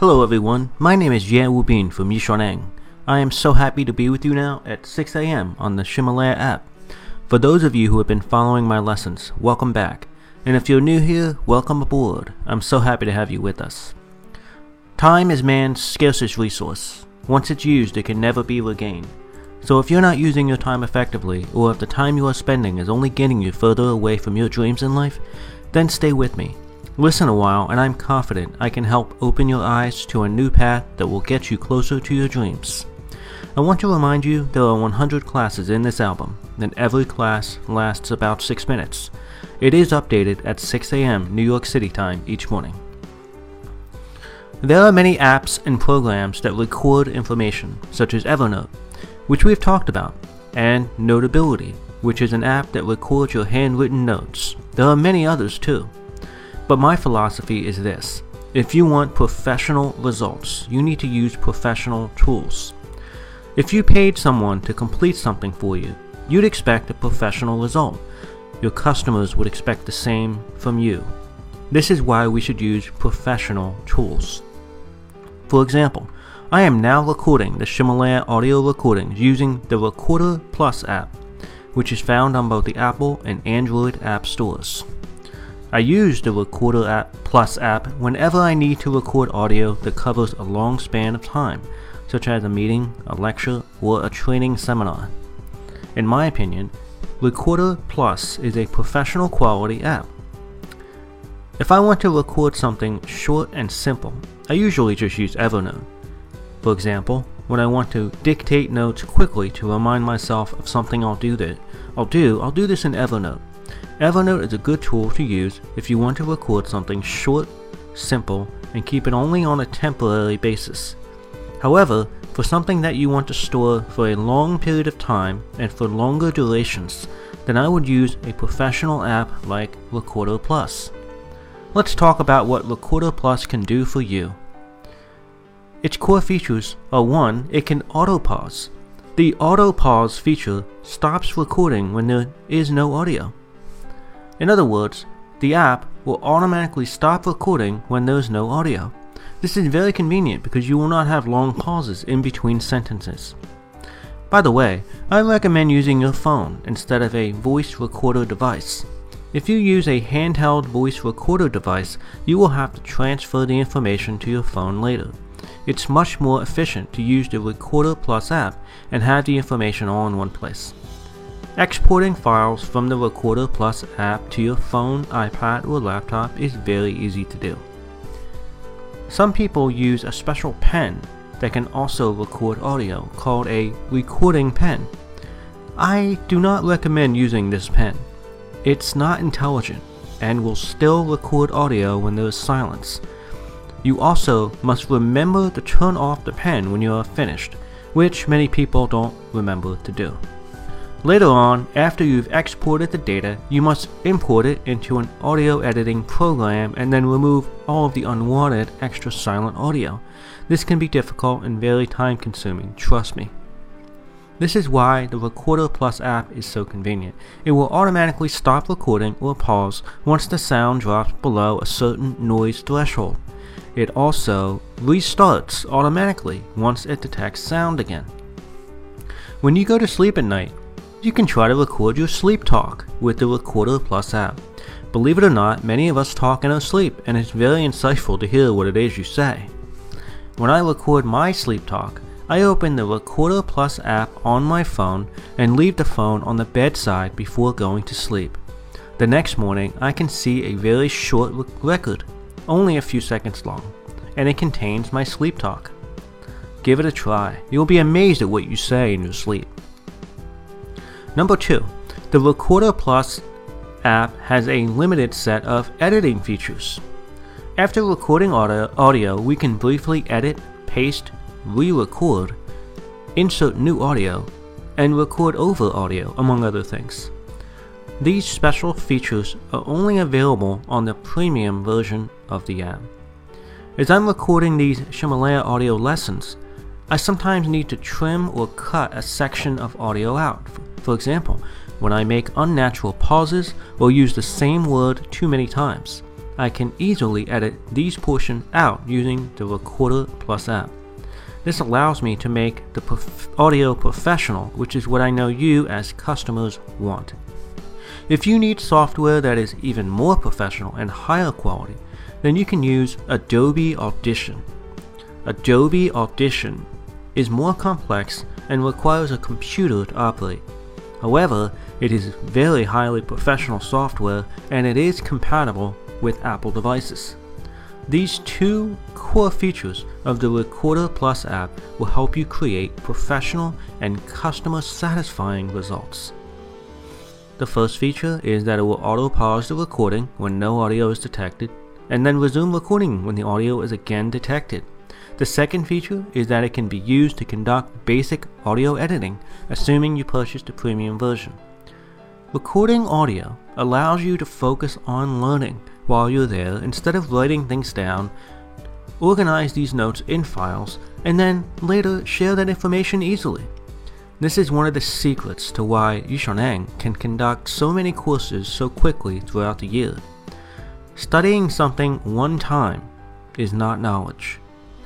Hello everyone, my name is Ye Wubin from Yishaneng. I am so happy to be with you now at 6 a.m. on the Ximalaya app. For those of you who have been following my lessons, welcome back. And if you're new here, welcome aboard. I'm so happy to have you with us. Time is man's scarcest resource. Once it's used, it can never be regained. So if you're not using your time effectively, or if the time you are spending is only getting you further away from your dreams in life, then stay with me Listen a while, and I'm confident I can help open your eyes to a new path that will get you closer to your dreams. I want to remind you there are 100 classes in this album, and every class lasts about 6 minutes. It is updated at 6 a.m. New York City time each morning. There are many apps and programs that record information, such as Evernote, which we've talked about, and Notability, which is an app that records your handwritten notes. There are many others too. But my philosophy is this if you want professional results, you need to use professional tools. If you paid someone to complete something for you, you'd expect a professional result. Your customers would expect the same from you. This is why we should use professional tools. For example, I am now recording the Ximalaya audio recordings using the Recorder Plus app, which is found on both the Apple and Android app stores. I use the Recorder app Plus app whenever I need to record audio that covers a long span of time, such as a meeting, a lecture, or a training seminar. In my opinion, Recorder Plus is a professional quality app. If I want to record something short and simple, I usually just use Evernote. For example, when I want to dictate notes quickly to remind myself of something I'll do that I'll do, I'll do this in Evernote. Evernote is a good tool to use if you want to record something short, simple, and keep it only on a temporary basis. However, for something that you want to store for a long period of time and for longer durations, then I would use a professional app like Recorder Plus. Let's talk about what Recorder Plus can do for you. Its core features are 1. It can auto pause. The auto pause feature stops recording when there is no audio. In other words, the app will automatically stop recording when there's no audio. This is very convenient because you will not have long pauses in between sentences. By the way, I recommend using your phone instead of a voice recorder device. If you use a handheld voice recorder device, you will have to transfer the information to your phone later. It's much more efficient to use the Recorder Plus app and have the information all in one place. Exporting files from the Recorder Plus app to your phone, iPad, or laptop is very easy to do. Some people use a special pen that can also record audio called a recording pen. I do not recommend using this pen. It's not intelligent and will still record audio when there is silence. You also must remember to turn off the pen when you are finished, which many people don't remember to do. Later on, after you've exported the data, you must import it into an audio editing program and then remove all of the unwanted extra silent audio. This can be difficult and very time consuming, trust me. This is why the Recorder Plus app is so convenient. It will automatically stop recording or pause once the sound drops below a certain noise threshold. It also restarts automatically once it detects sound again. When you go to sleep at night, you can try to record your sleep talk with the Recorder Plus app. Believe it or not, many of us talk in our sleep, and it's very insightful to hear what it is you say. When I record my sleep talk, I open the Recorder Plus app on my phone and leave the phone on the bedside before going to sleep. The next morning, I can see a very short record, only a few seconds long, and it contains my sleep talk. Give it a try. You'll be amazed at what you say in your sleep. Number 2. The Recorder Plus app has a limited set of editing features. After recording audio, we can briefly edit, paste, re record, insert new audio, and record over audio, among other things. These special features are only available on the premium version of the app. As I'm recording these Ximalaya audio lessons, I sometimes need to trim or cut a section of audio out for example, when I make unnatural pauses or use the same word too many times, I can easily edit these portions out using the Recorder Plus app. This allows me to make the prof- audio professional, which is what I know you as customers want. If you need software that is even more professional and higher quality, then you can use Adobe Audition. Adobe Audition is more complex and requires a computer to operate. However, it is very highly professional software and it is compatible with Apple devices. These two core features of the Recorder Plus app will help you create professional and customer satisfying results. The first feature is that it will auto pause the recording when no audio is detected, and then resume recording when the audio is again detected. The second feature is that it can be used to conduct basic audio editing, assuming you purchased the premium version. Recording audio allows you to focus on learning while you're there instead of writing things down. Organize these notes in files and then later share that information easily. This is one of the secrets to why Yishaneng can conduct so many courses so quickly throughout the year. Studying something one time is not knowledge.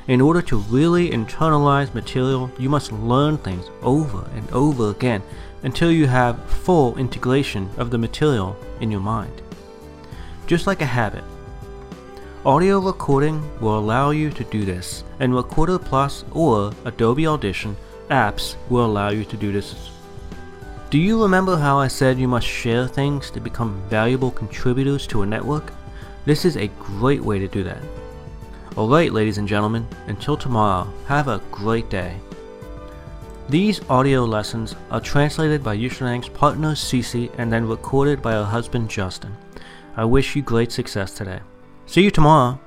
In order to really internalize material, you must learn things over and over again until you have full integration of the material in your mind. Just like a habit, audio recording will allow you to do this, and Recorder Plus or Adobe Audition apps will allow you to do this. Do you remember how I said you must share things to become valuable contributors to a network? This is a great way to do that. Alright, ladies and gentlemen, until tomorrow, have a great day. These audio lessons are translated by Yishaneng's partner Cece and then recorded by her husband Justin. I wish you great success today. See you tomorrow.